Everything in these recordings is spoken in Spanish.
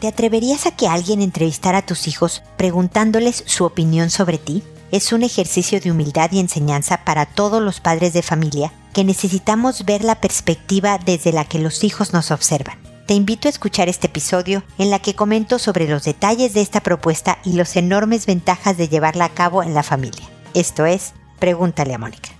¿Te atreverías a que alguien entrevistara a tus hijos preguntándoles su opinión sobre ti? Es un ejercicio de humildad y enseñanza para todos los padres de familia que necesitamos ver la perspectiva desde la que los hijos nos observan. Te invito a escuchar este episodio en la que comento sobre los detalles de esta propuesta y las enormes ventajas de llevarla a cabo en la familia. Esto es, pregúntale a Mónica.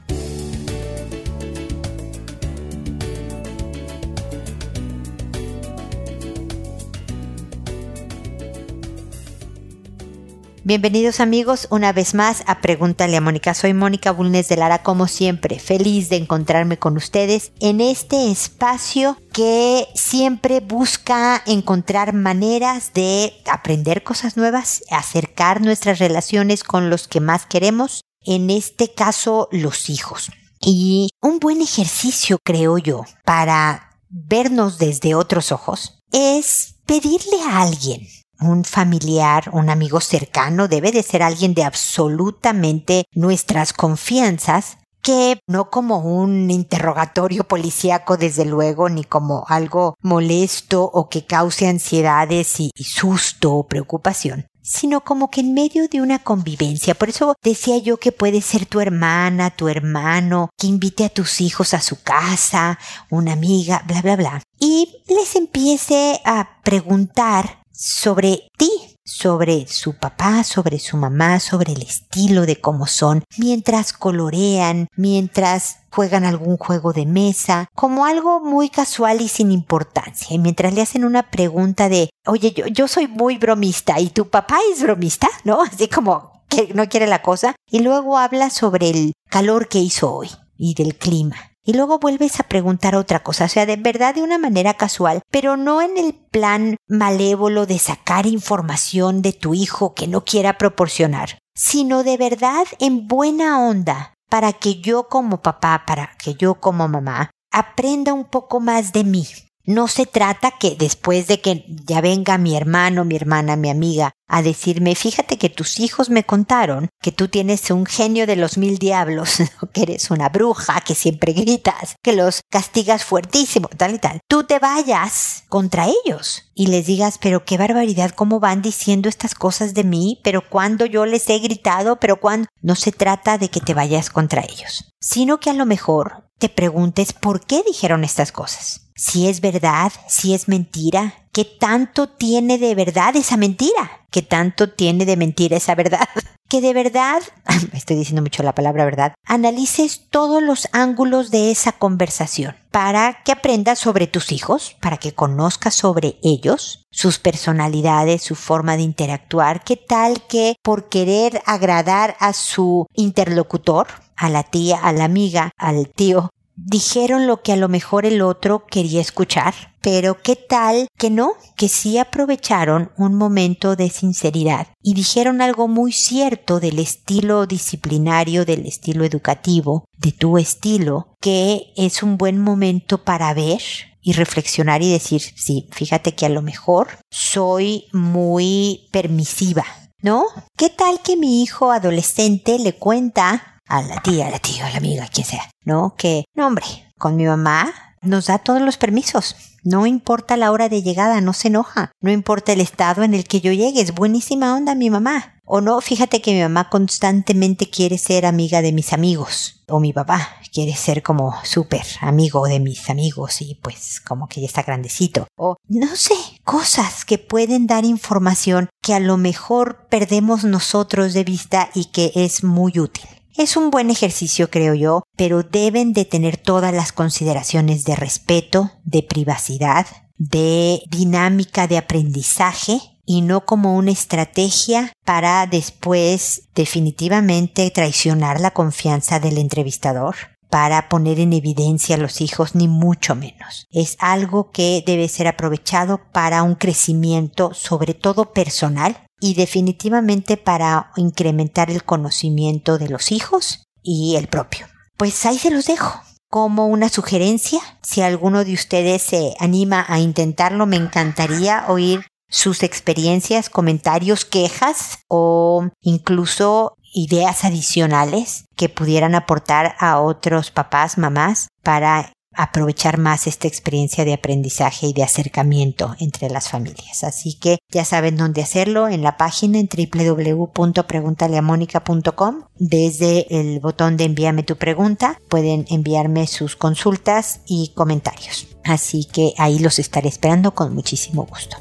Bienvenidos amigos una vez más a Pregúntale a Mónica. Soy Mónica Bulnes de Lara como siempre, feliz de encontrarme con ustedes en este espacio que siempre busca encontrar maneras de aprender cosas nuevas, acercar nuestras relaciones con los que más queremos, en este caso los hijos. Y un buen ejercicio, creo yo, para vernos desde otros ojos es pedirle a alguien un familiar, un amigo cercano, debe de ser alguien de absolutamente nuestras confianzas, que no como un interrogatorio policíaco desde luego, ni como algo molesto o que cause ansiedades y, susto o preocupación, sino como que en medio de una convivencia. Por eso decía yo que puede ser tu hermana, tu hermano, que invite a tus hijos a su casa, una amiga, bla, bla, bla. Y les empiece a preguntar sobre ti, sobre su papá, sobre su mamá, sobre el estilo de cómo son, mientras colorean, mientras juegan algún juego de mesa, como algo muy casual y sin importancia. Y mientras le hacen una pregunta de, oye, yo, yo soy muy bromista y tu papá es bromista, ¿no? Así como que no quiere la cosa. Y luego habla sobre el calor que hizo hoy y del clima y luego vuelves a preguntar otra cosa, o sea, de verdad de una manera casual, pero no en el plan malévolo de sacar información de tu hijo que no quiera proporcionar, sino de verdad en buena onda, para que yo como papá, para que yo como mamá, aprenda un poco más de mí, no se trata que después de que ya venga mi hermano, mi hermana, mi amiga a decirme, fíjate que tus hijos me contaron que tú tienes un genio de los mil diablos, que eres una bruja, que siempre gritas, que los castigas fuertísimo, tal y tal. Tú te vayas contra ellos y les digas, pero qué barbaridad, cómo van diciendo estas cosas de mí, pero cuando yo les he gritado, pero cuando no se trata de que te vayas contra ellos, sino que a lo mejor te preguntes por qué dijeron estas cosas si es verdad, si es mentira, qué tanto tiene de verdad esa mentira, qué tanto tiene de mentira esa verdad. Que de verdad, estoy diciendo mucho la palabra verdad, analices todos los ángulos de esa conversación para que aprendas sobre tus hijos, para que conozcas sobre ellos, sus personalidades, su forma de interactuar, qué tal que por querer agradar a su interlocutor, a la tía, a la amiga, al tío, dijeron lo que a lo mejor el otro quería escuchar, pero qué tal que no, que sí aprovecharon un momento de sinceridad y dijeron algo muy cierto del estilo disciplinario, del estilo educativo, de tu estilo, que es un buen momento para ver y reflexionar y decir, sí, fíjate que a lo mejor soy muy permisiva, ¿no? ¿Qué tal que mi hijo adolescente le cuenta a la tía, a la tía, a la amiga, quien sea, ¿no? Que, no, hombre, con mi mamá nos da todos los permisos. No importa la hora de llegada, no se enoja. No importa el estado en el que yo llegue, es buenísima onda mi mamá. O no, fíjate que mi mamá constantemente quiere ser amiga de mis amigos. O mi papá quiere ser como súper amigo de mis amigos y pues como que ya está grandecito. O no sé, cosas que pueden dar información que a lo mejor perdemos nosotros de vista y que es muy útil. Es un buen ejercicio, creo yo, pero deben de tener todas las consideraciones de respeto, de privacidad, de dinámica de aprendizaje y no como una estrategia para después definitivamente traicionar la confianza del entrevistador para poner en evidencia a los hijos, ni mucho menos. Es algo que debe ser aprovechado para un crecimiento, sobre todo personal, y definitivamente para incrementar el conocimiento de los hijos y el propio. Pues ahí se los dejo. Como una sugerencia, si alguno de ustedes se anima a intentarlo, me encantaría oír sus experiencias, comentarios, quejas o incluso ideas adicionales que pudieran aportar a otros papás, mamás para aprovechar más esta experiencia de aprendizaje y de acercamiento entre las familias. Así que ya saben dónde hacerlo en la página en www.preguntaleamónica.com. Desde el botón de envíame tu pregunta pueden enviarme sus consultas y comentarios. Así que ahí los estaré esperando con muchísimo gusto.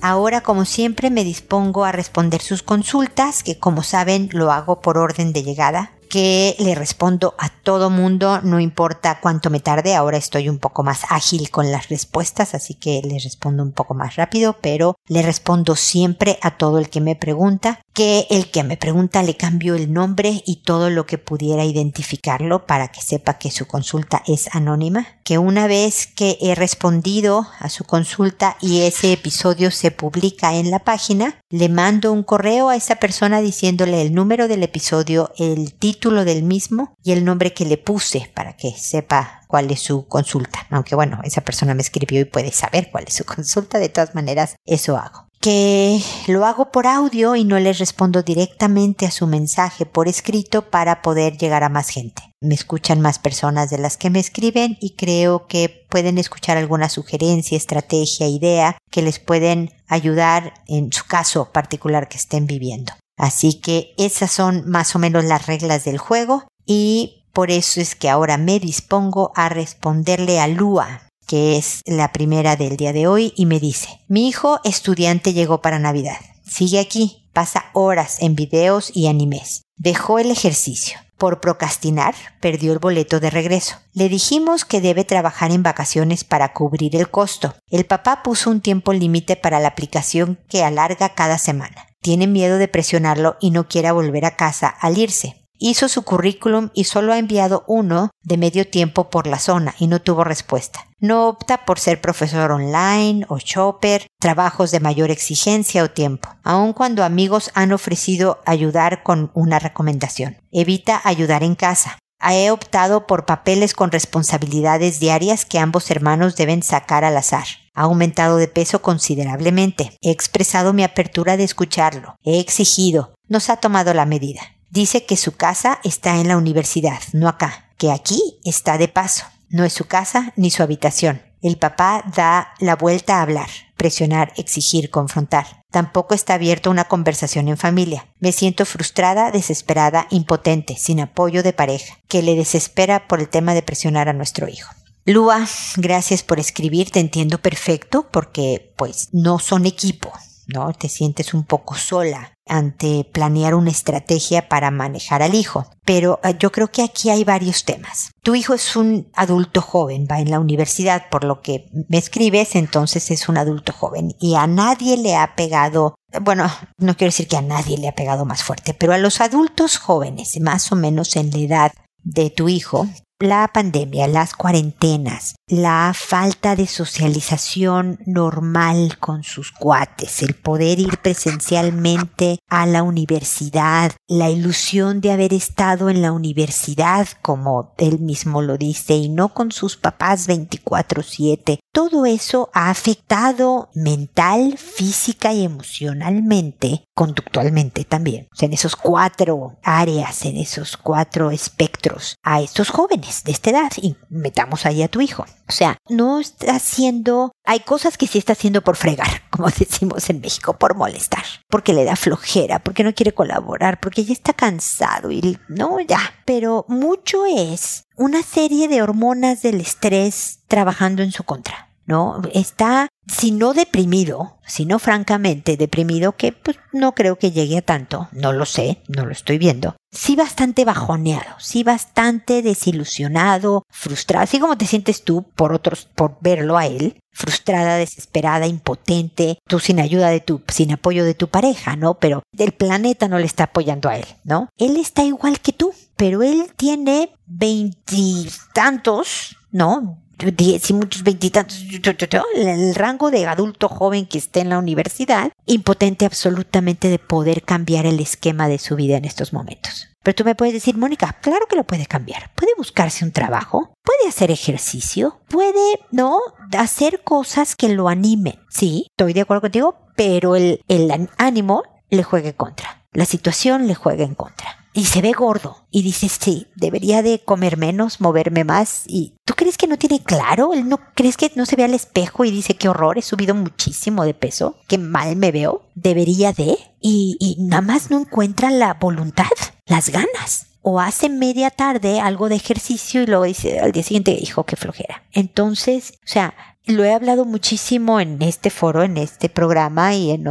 Ahora, como siempre, me dispongo a responder sus consultas, que como saben lo hago por orden de llegada que le respondo a todo mundo, no importa cuánto me tarde, ahora estoy un poco más ágil con las respuestas, así que le respondo un poco más rápido, pero le respondo siempre a todo el que me pregunta, que el que me pregunta le cambio el nombre y todo lo que pudiera identificarlo para que sepa que su consulta es anónima, que una vez que he respondido a su consulta y ese episodio se publica en la página, le mando un correo a esa persona diciéndole el número del episodio, el título, del mismo y el nombre que le puse para que sepa cuál es su consulta. Aunque bueno, esa persona me escribió y puede saber cuál es su consulta. De todas maneras, eso hago. Que lo hago por audio y no le respondo directamente a su mensaje por escrito para poder llegar a más gente. Me escuchan más personas de las que me escriben y creo que pueden escuchar alguna sugerencia, estrategia, idea que les pueden ayudar en su caso particular que estén viviendo. Así que esas son más o menos las reglas del juego y por eso es que ahora me dispongo a responderle a Lua, que es la primera del día de hoy, y me dice, mi hijo estudiante llegó para Navidad. Sigue aquí, pasa horas en videos y animes. Dejó el ejercicio. Por procrastinar, perdió el boleto de regreso. Le dijimos que debe trabajar en vacaciones para cubrir el costo. El papá puso un tiempo límite para la aplicación que alarga cada semana tiene miedo de presionarlo y no quiera volver a casa al irse. Hizo su currículum y solo ha enviado uno de medio tiempo por la zona y no tuvo respuesta. No opta por ser profesor online o shopper, trabajos de mayor exigencia o tiempo, aun cuando amigos han ofrecido ayudar con una recomendación. Evita ayudar en casa. He optado por papeles con responsabilidades diarias que ambos hermanos deben sacar al azar. Ha aumentado de peso considerablemente. He expresado mi apertura de escucharlo. He exigido. Nos ha tomado la medida. Dice que su casa está en la universidad, no acá, que aquí está de paso. No es su casa ni su habitación. El papá da la vuelta a hablar, presionar, exigir, confrontar. Tampoco está abierto una conversación en familia. Me siento frustrada, desesperada, impotente, sin apoyo de pareja, que le desespera por el tema de presionar a nuestro hijo. Lua, gracias por escribir, te entiendo perfecto porque pues no son equipo, ¿no? Te sientes un poco sola ante planear una estrategia para manejar al hijo. Pero eh, yo creo que aquí hay varios temas. Tu hijo es un adulto joven, va en la universidad, por lo que me escribes, entonces es un adulto joven y a nadie le ha pegado bueno, no quiero decir que a nadie le ha pegado más fuerte, pero a los adultos jóvenes, más o menos en la edad de tu hijo, la pandemia, las cuarentenas, la falta de socialización normal con sus cuates, el poder ir presencialmente a la universidad, la ilusión de haber estado en la universidad, como él mismo lo dice, y no con sus papás 24/7, todo eso ha afectado mental, física y emocionalmente, conductualmente también, en esos cuatro áreas, en esos cuatro espectros, a estos jóvenes de esta edad, y metamos ahí a tu hijo. O sea, no está haciendo, hay cosas que sí está haciendo por fregar, como decimos en México, por molestar, porque le da flojera, porque no quiere colaborar, porque ya está cansado y no, ya. Pero mucho es una serie de hormonas del estrés trabajando en su contra. ¿no? Está, si no deprimido, sino francamente deprimido, que pues no creo que llegue a tanto, no lo sé, no lo estoy viendo, sí bastante bajoneado, sí bastante desilusionado, frustrado, así como te sientes tú por otros, por verlo a él, frustrada, desesperada, impotente, tú sin ayuda de tu, sin apoyo de tu pareja, ¿no? Pero el planeta no le está apoyando a él, ¿no? Él está igual que tú, pero él tiene veintitantos, ¿no? Diez y muchos veintitantos, el rango de adulto joven que esté en la universidad, impotente absolutamente de poder cambiar el esquema de su vida en estos momentos. Pero tú me puedes decir, Mónica, claro que lo puede cambiar. Puede buscarse un trabajo, puede hacer ejercicio, puede, ¿no? Hacer cosas que lo animen. Sí, estoy de acuerdo contigo, pero el, el ánimo le juegue contra. La situación le juega en contra. Y se ve gordo y dices, sí, debería de comer menos, moverme más y ¿tú crees que no tiene claro? ¿Él no crees que no se ve al espejo y dice qué horror, he subido muchísimo de peso, qué mal me veo? Debería de y, y nada más no encuentra la voluntad, las ganas o hace media tarde algo de ejercicio y luego dice al día siguiente, hijo, qué flojera. Entonces, o sea, lo he hablado muchísimo en este foro, en este programa y en,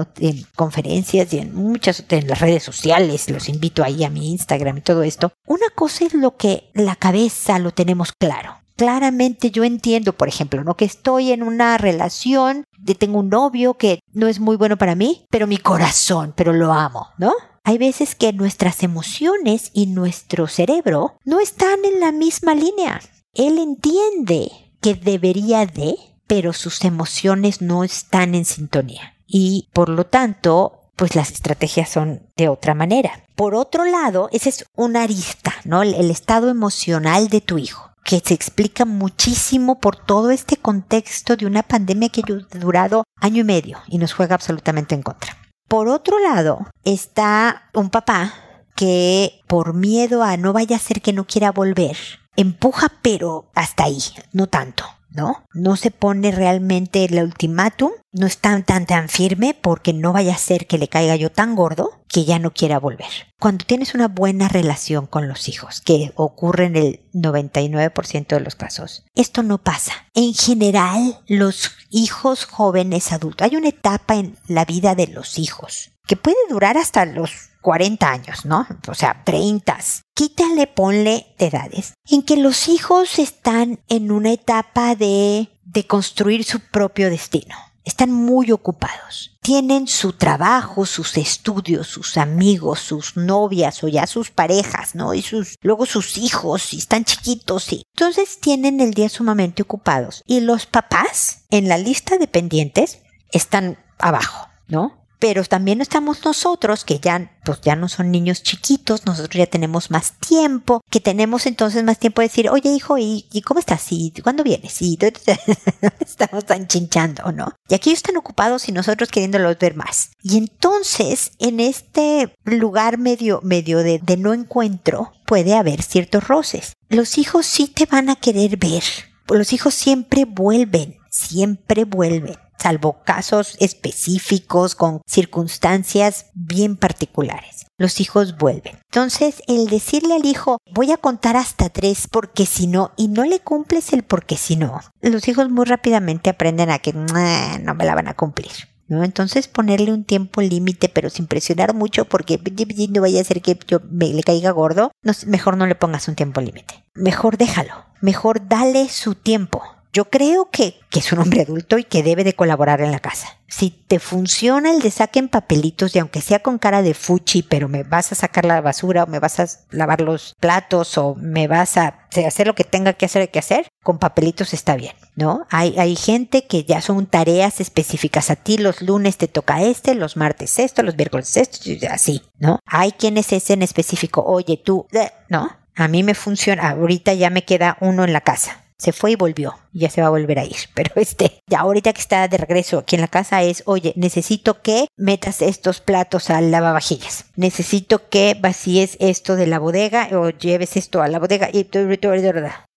conferencias y en muchas, en las redes sociales. Los invito ahí a mi Instagram y todo esto. Una cosa es lo que la cabeza lo tenemos claro. Claramente yo entiendo, por ejemplo, ¿no? Que estoy en una relación, de tengo un novio que no es muy bueno para mí, pero mi corazón, pero lo amo, ¿no? Hay veces que nuestras emociones y nuestro cerebro no están en la misma línea. Él entiende que debería de, pero sus emociones no están en sintonía. Y por lo tanto, pues las estrategias son de otra manera. Por otro lado, ese es una arista, ¿no? El, estado emocional de tu hijo, que se explica muchísimo por todo este contexto de una pandemia que ha durado año y medio y nos juega absolutamente en contra. Por otro lado, está un papá que por miedo a no vaya a ser que no quiera volver, empuja pero hasta ahí, no tanto. ¿No? No se pone realmente el ultimátum, no está tan tan firme porque no vaya a ser que le caiga yo tan gordo que ya no quiera volver. Cuando tienes una buena relación con los hijos, que ocurre en el 99% de los casos, esto no pasa. En general, los hijos jóvenes adultos, hay una etapa en la vida de los hijos que puede durar hasta los 40 años, ¿no? O sea, 30. Quítale, ponle edades en que los hijos están en una etapa de, de construir su propio destino. Están muy ocupados. Tienen su trabajo, sus estudios, sus amigos, sus novias o ya sus parejas, ¿no? Y sus, luego sus hijos, y están chiquitos, y entonces tienen el día sumamente ocupados. Y los papás, en la lista de pendientes, están abajo, ¿no? Pero también estamos nosotros que ya, pues ya no son niños chiquitos, nosotros ya tenemos más tiempo, que tenemos entonces más tiempo de decir, oye hijo, ¿y, cómo estás? ¿Y cuándo vienes? Y estamos tan chinchando, ¿no? Y aquí están ocupados y nosotros queriéndolos ver más. Y entonces, en este lugar medio, medio de no encuentro, puede haber ciertos roces. Los hijos sí te van a querer ver. Los hijos siempre vuelven, siempre vuelven salvo casos específicos con circunstancias bien particulares. Los hijos vuelven. Entonces, el decirle al hijo, voy a contar hasta tres porque si no, y no le cumples el porque si no, los hijos muy rápidamente aprenden a que no me la van a cumplir. ¿No? Entonces ponerle un tiempo límite, pero sin presionar mucho, porque no vaya a ser que yo me le caiga gordo. mejor no le pongas un tiempo límite. Mejor déjalo. Mejor dale su tiempo. Yo creo que, que, es un hombre adulto y que debe de colaborar en la casa. Si te funciona el de saquen papelitos y aunque sea con cara de fuchi, pero me vas a sacar la basura o me vas a lavar los platos o me vas a hacer lo que tenga que hacer que hacer, con papelitos está bien, ¿no? Hay, hay gente que ya son tareas específicas a ti, los lunes te toca este, los martes esto, los miércoles esto, así, ¿no? Hay quienes es en específico, oye tú, eh, ¿no? A mí me funciona, ahorita ya me queda uno en la casa se fue y volvió. Ya se va a volver a ir. Pero este, ya ahorita que está de regreso aquí en la casa es, oye, necesito que metas estos platos al lavavajillas. Necesito que vacíes esto de la bodega o lleves esto a la bodega y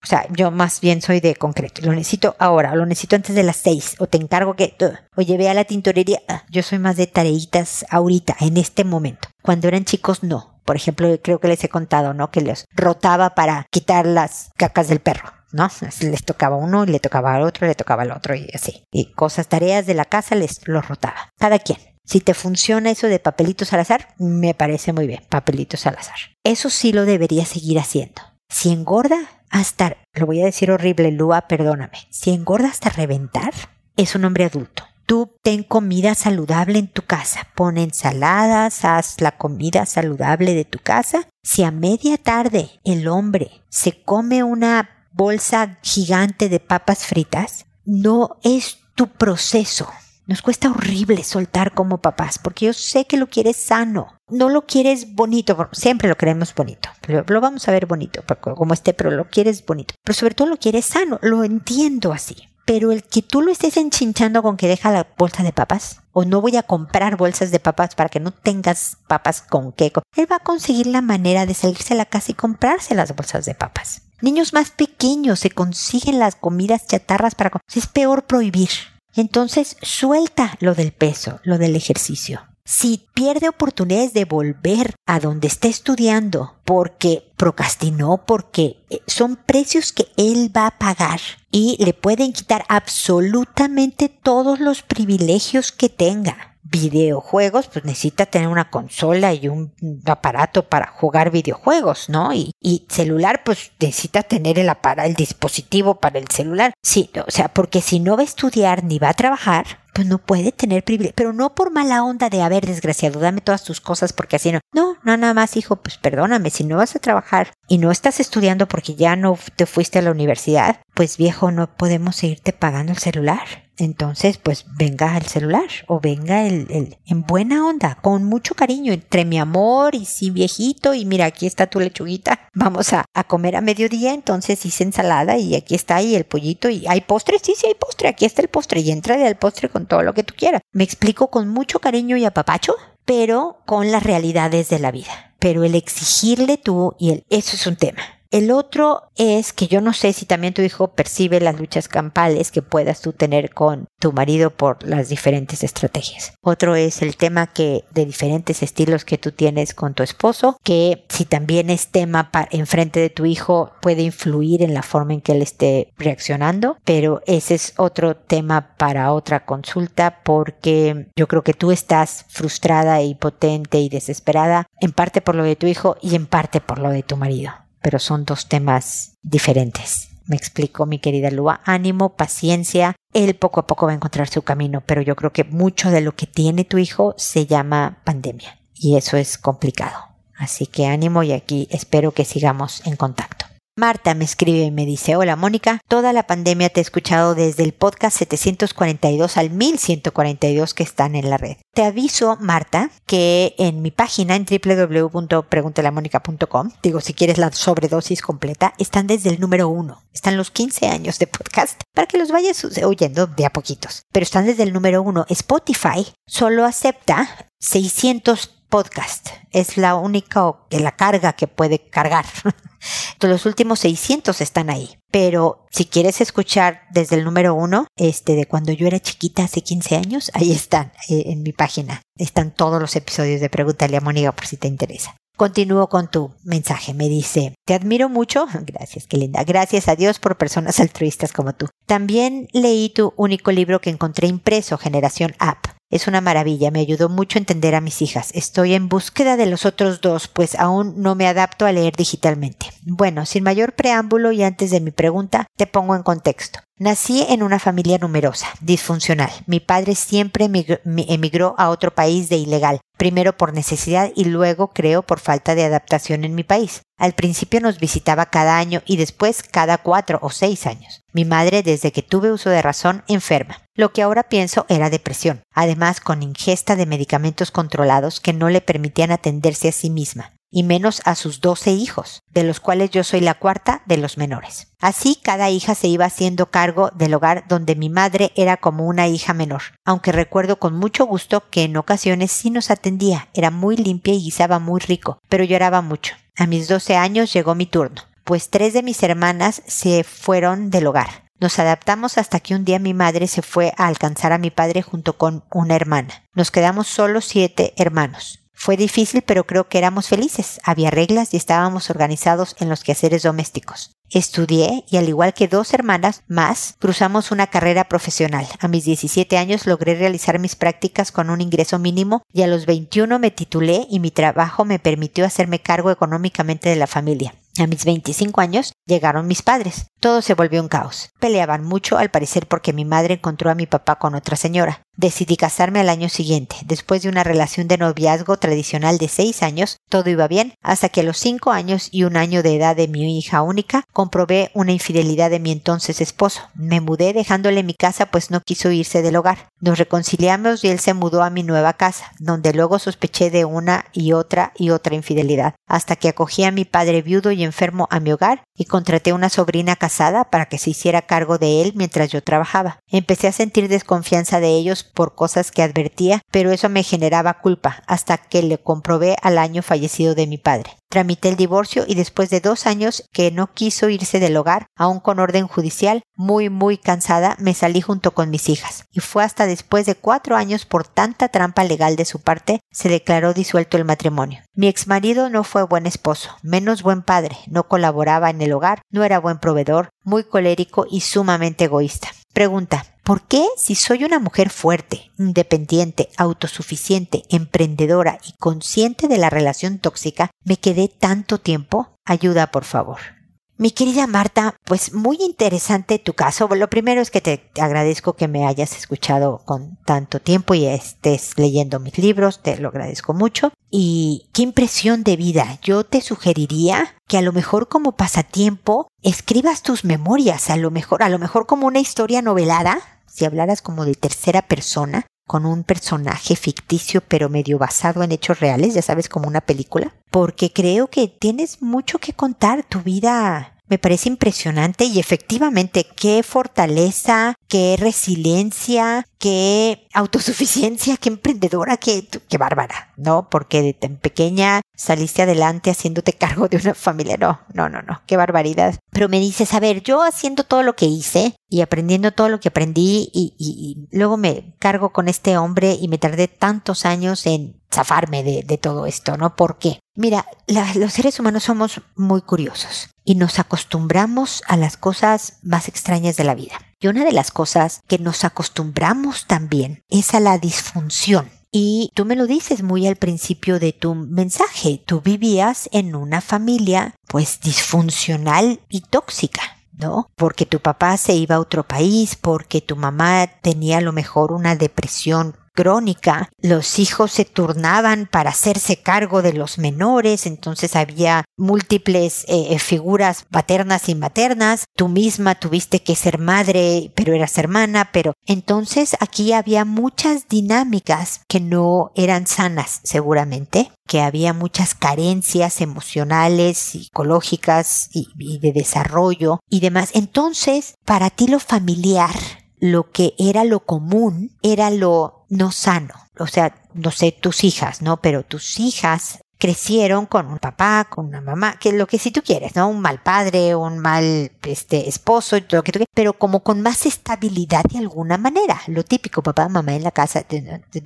o sea, yo más bien soy de concreto. Lo necesito ahora, lo necesito antes de las seis. O te encargo que, oye, ve a la tintorería. Ah, yo soy más de tareitas ahorita, en este momento. Cuando eran chicos, no. Por ejemplo, creo que les he contado, ¿no? Que les rotaba para quitar las cacas del perro. ¿No? Les tocaba uno, y le tocaba al otro, le tocaba al otro y así. Y cosas, tareas de la casa les los rotaba. Cada quien. Si te funciona eso de papelitos al azar, me parece muy bien, papelitos al azar. Eso sí lo debería seguir haciendo. Si engorda hasta, lo voy a decir horrible, Lua, perdóname, si engorda hasta reventar, es un hombre adulto. Tú ten comida saludable en tu casa, pon ensaladas, haz la comida saludable de tu casa. Si a media tarde el hombre se come una bolsa gigante de papas fritas, no es tu proceso. Nos cuesta horrible soltar como papás, porque yo sé que lo quieres sano, no lo quieres bonito, siempre lo queremos bonito, lo vamos a ver bonito, como esté, pero lo quieres bonito, pero sobre todo lo quieres sano, lo entiendo así. pero el que tú lo estés enchinchando con que deja la bolsa de papas, o no voy a comprar bolsas de papas para que no tengas papas con queco, él va a conseguir la manera de salirse a la casa y comprarse las bolsas de papas. Niños más pequeños se consiguen las comidas chatarras para... Es peor prohibir. Entonces suelta lo del peso, lo del ejercicio. Si pierde oportunidades de volver a donde está estudiando porque procrastinó, porque eh, son precios que él va a pagar y le pueden quitar absolutamente todos los privilegios que tenga videojuegos, pues necesita tener una consola y un aparato para jugar videojuegos, ¿no? Y, y celular, pues necesita tener el aparato, el dispositivo para el celular. Sí, o sea, porque si no va a estudiar ni va a trabajar, pues no puede tener privilegio, pero no por mala onda de haber desgraciado, dame todas tus cosas porque así no. No, no, nada más, hijo, pues perdóname, si no vas a trabajar y no estás estudiando porque ya no te fuiste a la universidad, pues viejo, no podemos seguirte pagando el celular. Entonces, pues venga el celular o venga el, el, en buena onda, con mucho cariño, entre mi amor y sí viejito y mira, aquí está tu lechuguita, vamos a, a comer a mediodía, entonces hice ensalada y aquí está y el pollito y hay postre, sí, sí hay postre, aquí está el postre y entra al postre con todo lo que tú quieras. Me explico con mucho cariño y apapacho, pero con las realidades de la vida. Pero el exigirle tú y el, eso es un tema. El otro es que yo no sé si también tu hijo percibe las luchas campales que puedas tú tener con tu marido por las diferentes estrategias. Otro es el tema que de diferentes estilos que tú tienes con tu esposo, que si también es tema enfrente de tu hijo puede influir en la forma en que él esté reaccionando, pero ese es otro tema para otra consulta porque yo creo que tú estás frustrada, impotente y desesperada en parte por lo de tu hijo y en parte por lo de tu marido pero son dos temas diferentes. Me explico, mi querida Lua. Ánimo, paciencia. Él poco a poco va a encontrar su camino, pero yo creo que mucho de lo que tiene tu hijo se llama pandemia y eso es complicado. Así que ánimo y aquí espero que sigamos en contacto. Marta me escribe y me dice, hola Mónica, toda la pandemia te he escuchado desde el podcast 742 al 1142 que están en la red. Te aviso, Marta, que en mi página en www.preguntelamónica.com, digo, si quieres la sobredosis completa, están desde el número uno. Están los 15 años de podcast para que los vayas oyendo de a poquitos. Pero están desde el número uno. Spotify solo acepta 600 podcast. Es la única la carga que puede cargar. los últimos 600 están ahí. Pero si quieres escuchar desde el número uno, este de cuando yo era chiquita hace 15 años, ahí están eh, en mi página. Están todos los episodios de Pregúntale a Mónica por si te interesa. Continúo con tu mensaje. Me dice, te admiro mucho. Gracias, qué linda. Gracias a Dios por personas altruistas como tú. También leí tu único libro que encontré impreso, Generación App. Es una maravilla, me ayudó mucho a entender a mis hijas. Estoy en búsqueda de los otros dos, pues aún no me adapto a leer digitalmente. Bueno, sin mayor preámbulo y antes de mi pregunta, te pongo en contexto. Nací en una familia numerosa, disfuncional. Mi padre siempre emigró a otro país de ilegal, primero por necesidad y luego, creo, por falta de adaptación en mi país. Al principio nos visitaba cada año y después cada cuatro o seis años. Mi madre, desde que tuve uso de razón, enferma. Lo que ahora pienso era depresión, además con ingesta de medicamentos controlados que no le permitían atenderse a sí misma y menos a sus doce hijos, de los cuales yo soy la cuarta de los menores. Así cada hija se iba haciendo cargo del hogar donde mi madre era como una hija menor, aunque recuerdo con mucho gusto que en ocasiones sí nos atendía, era muy limpia y guisaba muy rico, pero lloraba mucho. A mis doce años llegó mi turno, pues tres de mis hermanas se fueron del hogar. Nos adaptamos hasta que un día mi madre se fue a alcanzar a mi padre junto con una hermana. Nos quedamos solo siete hermanos. Fue difícil, pero creo que éramos felices. Había reglas y estábamos organizados en los quehaceres domésticos. Estudié y al igual que dos hermanas más, cruzamos una carrera profesional. A mis 17 años logré realizar mis prácticas con un ingreso mínimo y a los 21 me titulé y mi trabajo me permitió hacerme cargo económicamente de la familia. A mis 25 años llegaron mis padres. Todo se volvió un caos. Peleaban mucho, al parecer porque mi madre encontró a mi papá con otra señora. Decidí casarme al año siguiente. Después de una relación de noviazgo tradicional de seis años, todo iba bien, hasta que a los cinco años y un año de edad de mi hija única, comprobé una infidelidad de mi entonces esposo. Me mudé dejándole mi casa pues no quiso irse del hogar. Nos reconciliamos y él se mudó a mi nueva casa, donde luego sospeché de una y otra y otra infidelidad, hasta que acogí a mi padre viudo y enfermo a mi hogar y contraté una sobrina casada para que se hiciera cargo de él mientras yo trabajaba. Empecé a sentir desconfianza de ellos por cosas que advertía, pero eso me generaba culpa hasta que le comprobé al año fallecido de mi padre. Tramité el divorcio y después de dos años que no quiso irse del hogar, aún con orden judicial, muy muy cansada, me salí junto con mis hijas. Y fue hasta después de cuatro años por tanta trampa legal de su parte, se declaró disuelto el matrimonio. Mi exmarido no fue buen esposo, menos buen padre, no colaboraba en el hogar, no era buen proveedor, muy colérico y sumamente egoísta. Pregunta. ¿Por qué si soy una mujer fuerte, independiente, autosuficiente, emprendedora y consciente de la relación tóxica, me quedé tanto tiempo? Ayuda, por favor. Mi querida Marta, pues muy interesante tu caso. Lo primero es que te agradezco que me hayas escuchado con tanto tiempo y estés leyendo mis libros, te lo agradezco mucho. Y qué impresión de vida. Yo te sugeriría que a lo mejor como pasatiempo escribas tus memorias, a lo mejor, a lo mejor como una historia novelada, si hablaras como de tercera persona, con un personaje ficticio pero medio basado en hechos reales, ya sabes, como una película, porque creo que tienes mucho que contar, tu vida me parece impresionante y efectivamente qué fortaleza, qué resiliencia, qué autosuficiencia, qué emprendedora, qué, qué bárbara, ¿no? Porque de tan pequeña saliste adelante haciéndote cargo de una familia. No, no, no, no, qué barbaridad. Pero me dices, a ver, yo haciendo todo lo que hice y aprendiendo todo lo que aprendí y, y, y luego me cargo con este hombre y me tardé tantos años en zafarme de, de todo esto, ¿no? ¿Por qué? Mira, los seres humanos somos muy curiosos y nos acostumbramos a las cosas más extrañas de la vida. Y una de las cosas que nos acostumbramos también es a la disfunción. Y tú me lo dices muy al principio de tu mensaje. Tú vivías en una familia pues disfuncional y tóxica. ¿no? Porque tu papá se iba a otro país, porque tu mamá tenía a lo mejor una depresión crónica, los hijos se turnaban para hacerse cargo de los menores, entonces había múltiples eh, eh, figuras paternas y maternas, tú misma tuviste que ser madre, pero eras hermana, pero entonces aquí había muchas dinámicas que no eran sanas seguramente, que había muchas carencias emocionales, psicológicas y, y de desarrollo y demás. Entonces, para ti lo familiar lo que era lo común era lo no sano. O sea, no sé, tus hijas, ¿no? Pero tus hijas crecieron con un papá, con una mamá, que lo que si tú quieres, ¿no? Un mal padre, un mal este esposo, lo que tú quieras, pero como con más estabilidad de alguna manera, lo típico, papá, mamá en la casa,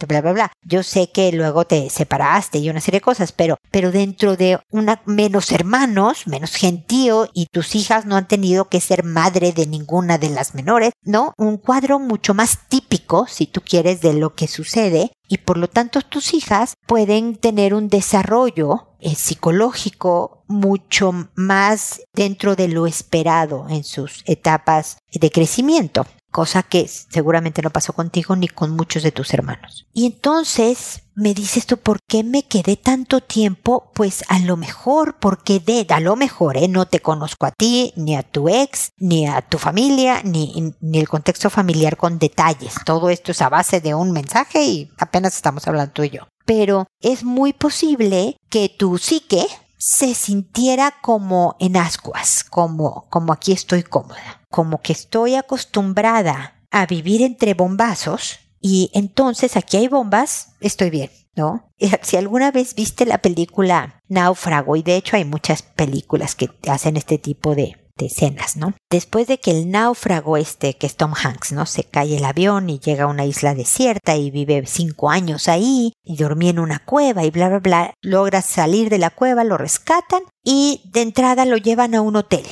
bla bla bla. Yo sé que luego te separaste y una serie de cosas, pero pero dentro de una menos hermanos, menos gentío y tus hijas no han tenido que ser madre de ninguna de las menores, ¿no? Un cuadro mucho más típico, si tú quieres, de lo que sucede y por lo tanto tus hijas pueden tener un desarrollo eh, psicológico mucho más dentro de lo esperado en sus etapas de crecimiento cosa que seguramente no pasó contigo ni con muchos de tus hermanos. Y entonces me dices tú, ¿por qué me quedé tanto tiempo? Pues a lo mejor, porque de, a lo mejor, ¿eh? no te conozco a ti, ni a tu ex, ni a tu familia, ni, ni el contexto familiar con detalles. Todo esto es a base de un mensaje y apenas estamos hablando tú y yo. Pero es muy posible que tu psique se sintiera como en ascuas, como, como aquí estoy cómoda, como que estoy acostumbrada a vivir entre bombazos y entonces aquí hay bombas, estoy bien, ¿no? Si alguna vez viste la película Náufrago, y de hecho hay muchas películas que hacen este tipo de, escenas, ¿no? Después de que el náufrago este, que es Tom Hanks, ¿no? Se cae el avión y llega a una isla desierta y vive cinco años ahí y dormí en una cueva y bla, bla, bla, logra salir de la cueva, lo rescatan y de entrada lo llevan a un hotel.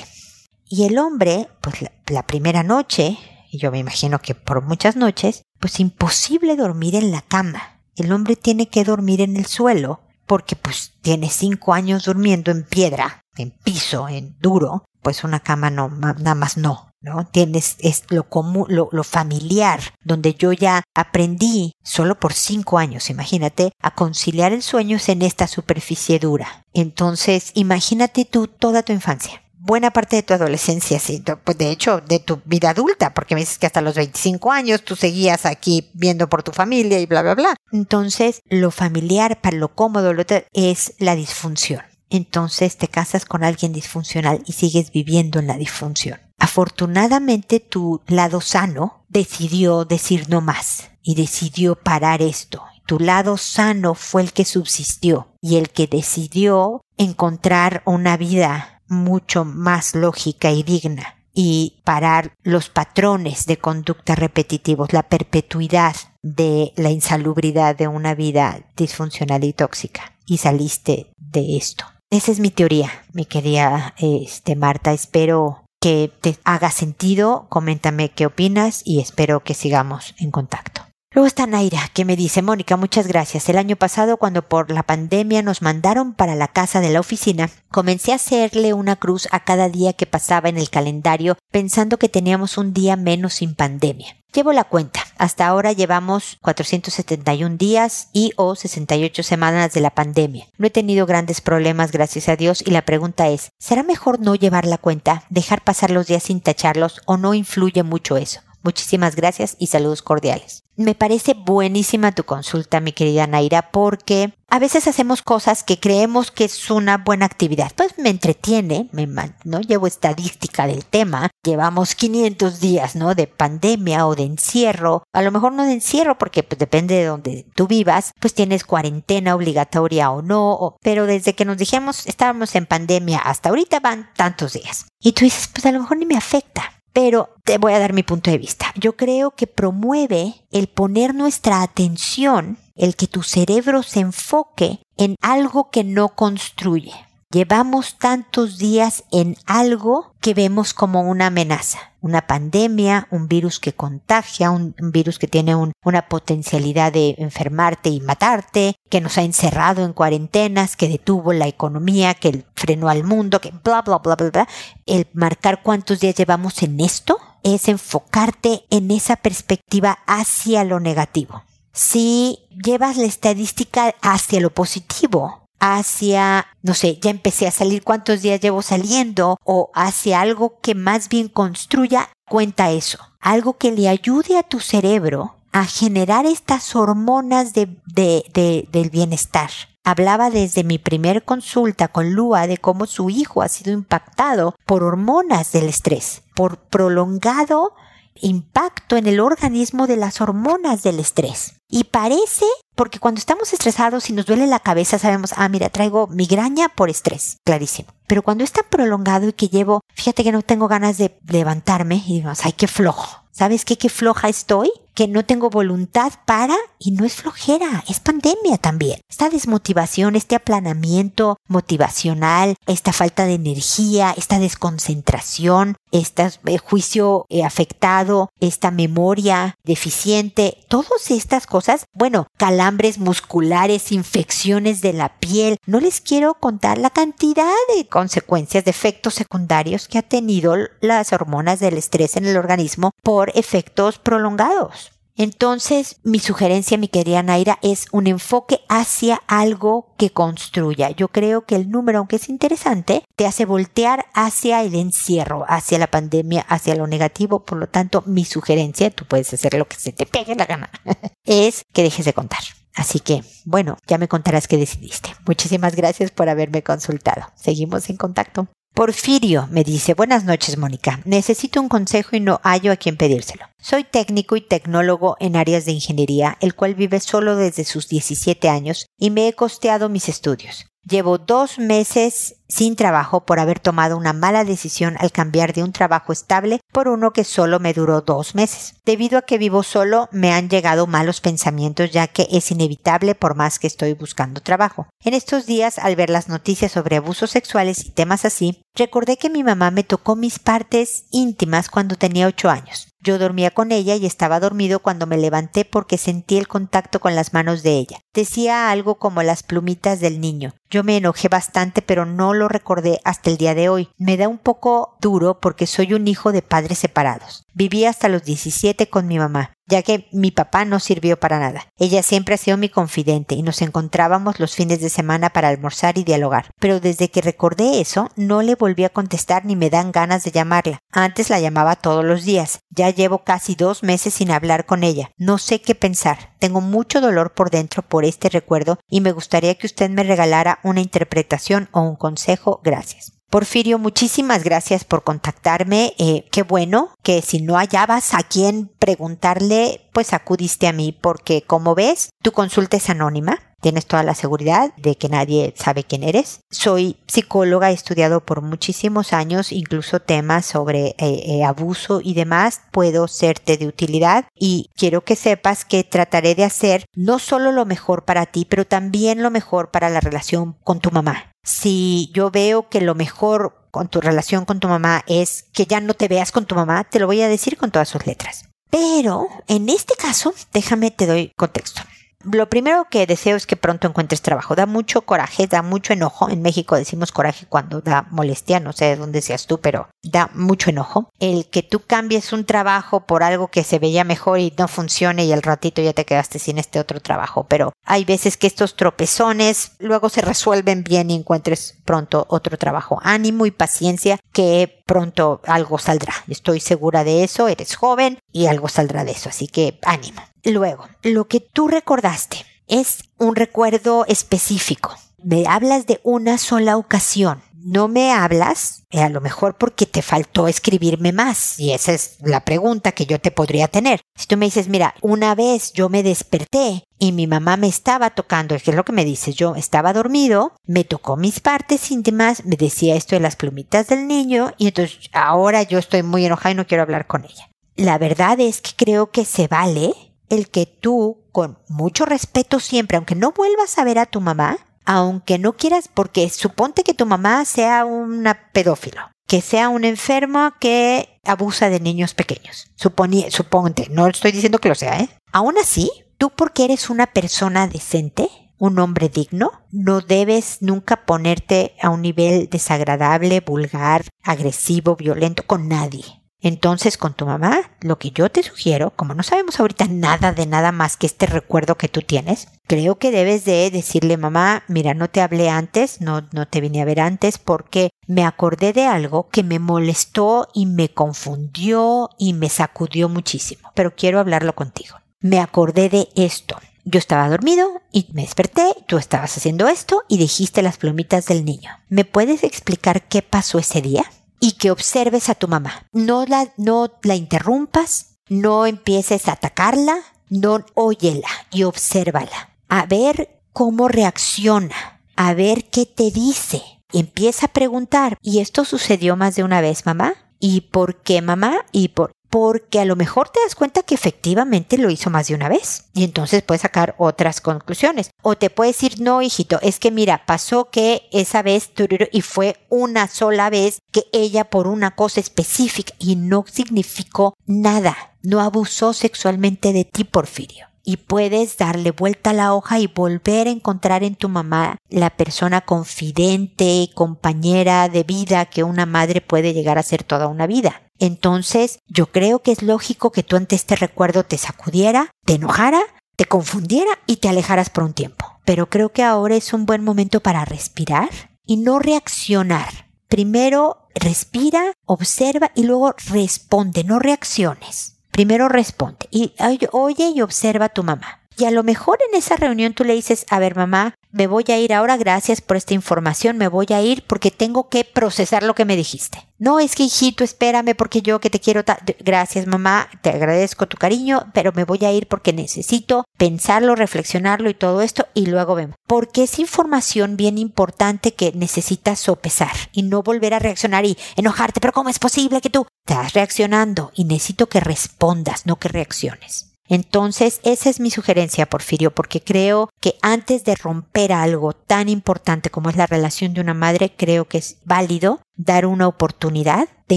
Y el hombre, pues la, la primera noche, y yo me imagino que por muchas noches, pues imposible dormir en la cama. El hombre tiene que dormir en el suelo porque pues tiene cinco años durmiendo en piedra, en piso, en duro, pues una cama no, nada más no, ¿no? Tienes es lo común, lo, lo, familiar, donde yo ya aprendí solo por cinco años, imagínate, a conciliar el sueño en esta superficie dura. Entonces, imagínate tú toda tu infancia. Buena parte de tu adolescencia, sí, pues de hecho, de tu vida adulta, porque me dices que hasta los 25 años tú seguías aquí viendo por tu familia y bla, bla, bla. Entonces, lo familiar para lo cómodo lo es la disfunción entonces te casas con alguien disfuncional y sigues viviendo en la disfunción. Afortunadamente tu lado sano decidió decir no más y decidió parar esto. Tu lado sano fue el que subsistió y el que decidió encontrar una vida mucho más lógica y digna y parar los patrones de conducta repetitivos, la perpetuidad de la insalubridad de una vida disfuncional y tóxica. Y saliste de esto. Esa es mi teoría, mi querida este, Marta. Espero que te haga sentido. Coméntame qué opinas y espero que sigamos en contacto. Luego está Naira, que me dice, Mónica, muchas gracias. El año pasado, cuando por la pandemia nos mandaron para la casa de la oficina, comencé a hacerle una cruz a cada día que pasaba en el calendario, pensando que teníamos un día menos sin pandemia. Llevo la cuenta. Hasta ahora llevamos 471 días y o 68 semanas de la pandemia. No he tenido grandes problemas, gracias a Dios, y la pregunta es, ¿será mejor no llevar la cuenta, dejar pasar los días sin tacharlos o no influye mucho eso? Muchísimas gracias y saludos cordiales. Me parece buenísima tu consulta, mi querida Naira, porque a veces hacemos cosas que creemos que es una buena actividad. Pues me entretiene, me no llevo estadística del tema. Llevamos 500 días, ¿no? De pandemia o de encierro. A lo mejor no de encierro porque pues, depende de donde tú vivas, pues tienes cuarentena obligatoria o no, pero desde que nos dijimos estábamos en pandemia hasta ahorita van tantos días. Y tú dices, pues a lo mejor ni me afecta pero te voy a dar mi punto de vista. Yo creo que promueve el poner nuestra atención, el que tu cerebro se enfoque en algo que no construye. Llevamos tantos días en algo que vemos como una amenaza, una pandemia, un virus que contagia, un, virus que tiene una potencialidad de enfermarte y matarte, que nos ha encerrado en cuarentenas, que detuvo la economía, que frenó al mundo, que bla, bla, bla, bla, bla. El marcar cuántos días llevamos en esto es enfocarte en esa perspectiva hacia lo negativo. Si llevas la estadística hacia lo positivo, hacia, no sé, ya empecé a salir, cuántos días llevo saliendo, o hacia algo que más bien construya, cuenta eso. Algo que le ayude a tu cerebro a generar estas hormonas de, de, del bienestar. Hablaba desde mi primer consulta con Lua de cómo su hijo ha sido impactado por hormonas del estrés, por prolongado impacto en el organismo de las hormonas del estrés. Y parece, porque cuando estamos estresados y nos duele la cabeza, sabemos, ah, mira, traigo migraña por estrés, clarísimo. Pero cuando es tan prolongado y que llevo, fíjate que no tengo ganas de levantarme y digo, ay, qué flojo. ¿Sabes qué? Qué floja estoy que no tengo voluntad para y no es flojera, es pandemia también. Esta desmotivación, este aplanamiento motivacional, esta falta de energía, esta desconcentración, este juicio eh, afectado, esta memoria deficiente, todas estas cosas, bueno, calambres musculares, infecciones de la piel, no les quiero contar la cantidad de consecuencias, de efectos secundarios que ha tenido las hormonas del estrés en el organismo por efectos prolongados. Entonces, mi sugerencia, mi querida Naira, es un enfoque hacia algo que construya. Yo creo que el número, aunque es interesante, te hace voltear hacia el encierro, hacia la pandemia, hacia lo negativo. Por lo tanto, mi sugerencia, tú puedes hacer lo que se te pegue la gana, es que dejes de contar. Así que, bueno, ya me contarás qué decidiste. Muchísimas gracias por haberme consultado. Seguimos en contacto. Porfirio me dice, buenas noches Mónica, necesito un consejo y no hallo a quien pedírselo. Soy técnico y tecnólogo en áreas de ingeniería, el cual vive solo desde sus 17 años y me he costeado mis estudios. Llevo dos meses sin trabajo por haber tomado una mala decisión al cambiar de un trabajo estable por uno que solo me duró dos meses. Debido a que vivo solo, me han llegado malos pensamientos ya que es inevitable por más que estoy buscando trabajo. En estos días, al ver las noticias sobre abusos sexuales y temas así, recordé que mi mamá me tocó mis partes íntimas cuando tenía ocho años. Yo dormía con ella y estaba dormido cuando me levanté porque sentí el contacto con las manos de ella. Decía algo como las plumitas del niño. Yo me enojé bastante pero no lo recordé hasta el día de hoy. Me da un poco duro porque soy un hijo de padres separados. Viví hasta los 17 con mi mamá. ya que mi papá no sirvió para nada. Ella siempre ha sido mi confidente y nos encontrábamos los fines de semana para almorzar y dialogar. Pero desde que recordé eso, no le volví a contestar ni me dan ganas de llamarla. Antes la llamaba todos los días. Ya llevo casi dos meses sin hablar con ella. No sé qué pensar. Tengo mucho dolor por dentro por este recuerdo y me gustaría que usted me regalara una interpretación o un consejo. Gracias. Porfirio, muchísimas gracias por contactarme. Eh, qué bueno que si no hallabas a quién preguntarle, pues acudiste a mí, porque como ves, tu consulta es anónima. Tienes toda la seguridad de que nadie sabe quién eres. Soy psicóloga, he estudiado por muchísimos años, incluso temas sobre eh, eh, abuso y demás. Puedo serte de utilidad y quiero que sepas que trataré de hacer no solo lo mejor para ti, pero también lo mejor para la relación con tu mamá si yo veo que lo mejor con tu relación con tu mamá es que ya no te veas con tu mamá, te lo voy a decir con todas sus letras. Pero en este caso, déjame te doy contexto lo primero que deseo es que pronto encuentres trabajo. Da mucho coraje, da mucho enojo. En México decimos coraje cuando da molestia, no sé de dónde seas tú, pero da mucho enojo. El que tú cambies un trabajo por algo que se veía mejor y no funcione y al ratito ya te quedaste sin este otro trabajo. Pero hay veces que estos tropezones luego se resuelven bien y encuentres pronto otro trabajo. Ánimo y paciencia que pronto algo saldrá. Estoy segura de eso, eres joven y algo saldrá de eso. Así que ánimo. Luego, lo que tú recordaste es un recuerdo específico. Me hablas de una sola ocasión. No me hablas, eh, a lo mejor porque te faltó escribirme más. Y esa es la pregunta que yo te podría tener. Si tú me dices, mira, una vez yo me desperté y mi mamá me estaba tocando, ¿qué es lo que me dices? Yo estaba dormido, me tocó mis partes íntimas, me decía esto de las plumitas del niño y entonces ahora yo estoy muy enojada y no quiero hablar con ella. La verdad es que creo que se vale el que tú, con mucho respeto siempre, aunque no vuelvas a ver a tu mamá, aunque no quieras, porque suponte que tu mamá sea una pedófilo, que sea un enfermo que abusa de niños pequeños. suponte, no estoy diciendo que lo sea, ¿eh? Aún así, tú porque eres una persona decente, un hombre digno, no debes nunca ponerte a un nivel desagradable, vulgar, agresivo, violento con nadie. Entonces, con tu mamá, lo que yo te sugiero, como no sabemos ahorita nada de nada más que este recuerdo que tú tienes, creo que debes de decirle, mamá, mira, no te hablé antes, no, no te vine a ver antes porque me acordé de algo que me molestó y me confundió y me sacudió muchísimo, pero quiero hablarlo contigo. Me acordé de esto. Yo estaba dormido y me desperté, tú estabas haciendo esto y dijiste las plumitas del niño. ¿Me puedes explicar qué pasó ese día? Y que observes a tu mamá. No la, no la interrumpas, no empieces a atacarla, no óyela y obsérvala. A ver cómo reacciona, a ver qué te dice. Empieza a preguntar, ¿y esto sucedió más de una vez, mamá? ¿Y por qué, mamá? ¿Y por porque a lo mejor te das cuenta que efectivamente lo hizo más de una vez. Y entonces puedes sacar otras conclusiones. O te puedes decir, no, hijito, es que mira, pasó que esa vez y fue una sola vez que ella por una cosa específica y no significó nada, no abusó sexualmente de ti, Porfirio y puedes darle vuelta a la hoja y volver a encontrar en tu mamá la persona confidente, compañera de vida que una madre puede llegar a ser toda una vida. Entonces, yo creo que es lógico que tú ante este recuerdo te sacudiera, te enojara, te confundiera y te alejaras por un tiempo. Pero creo que ahora es un buen momento para respirar y no reaccionar. Primero respira, observa y luego responde, no reacciones. Primero responde y oye y observa a tu mamá. Y a lo mejor en esa reunión tú le dices, a ver mamá, me voy a ir ahora, gracias por esta información, me voy a ir porque tengo que procesar lo que me dijiste. No es que hijito, espérame porque yo que te quiero, gracias mamá, te agradezco tu cariño, pero me voy a ir porque necesito pensarlo, reflexionarlo y todo esto y luego vemos. Porque es información bien importante que necesitas sopesar y no volver a reaccionar y enojarte, pero ¿cómo es posible que tú estás reaccionando y necesito que respondas, no que reacciones? Entonces, esa es mi sugerencia, Porfirio, porque creo que antes de romper algo tan importante como es la relación de una madre, creo que es válido dar una oportunidad de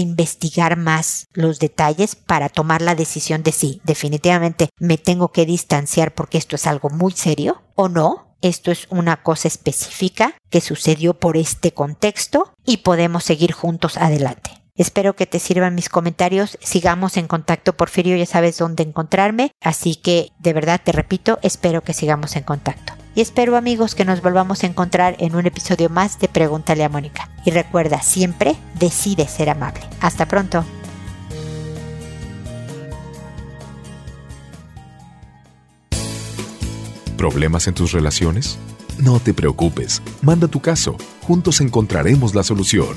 investigar más los detalles para tomar la decisión de si definitivamente me tengo que distanciar porque esto es algo muy serio o no. Esto es una cosa específica que sucedió por este contexto y podemos seguir juntos adelante. Espero que te sirvan mis comentarios. Sigamos en contacto, Porfirio, ya sabes dónde encontrarme. Así que, de verdad, te repito, espero que sigamos en contacto. Y espero, amigos, que nos volvamos a encontrar en un episodio más de Pregúntale a Mónica. Y recuerda, siempre decide ser amable. Hasta pronto. ¿Problemas en tus relaciones? No te preocupes, manda tu caso, juntos encontraremos la solución.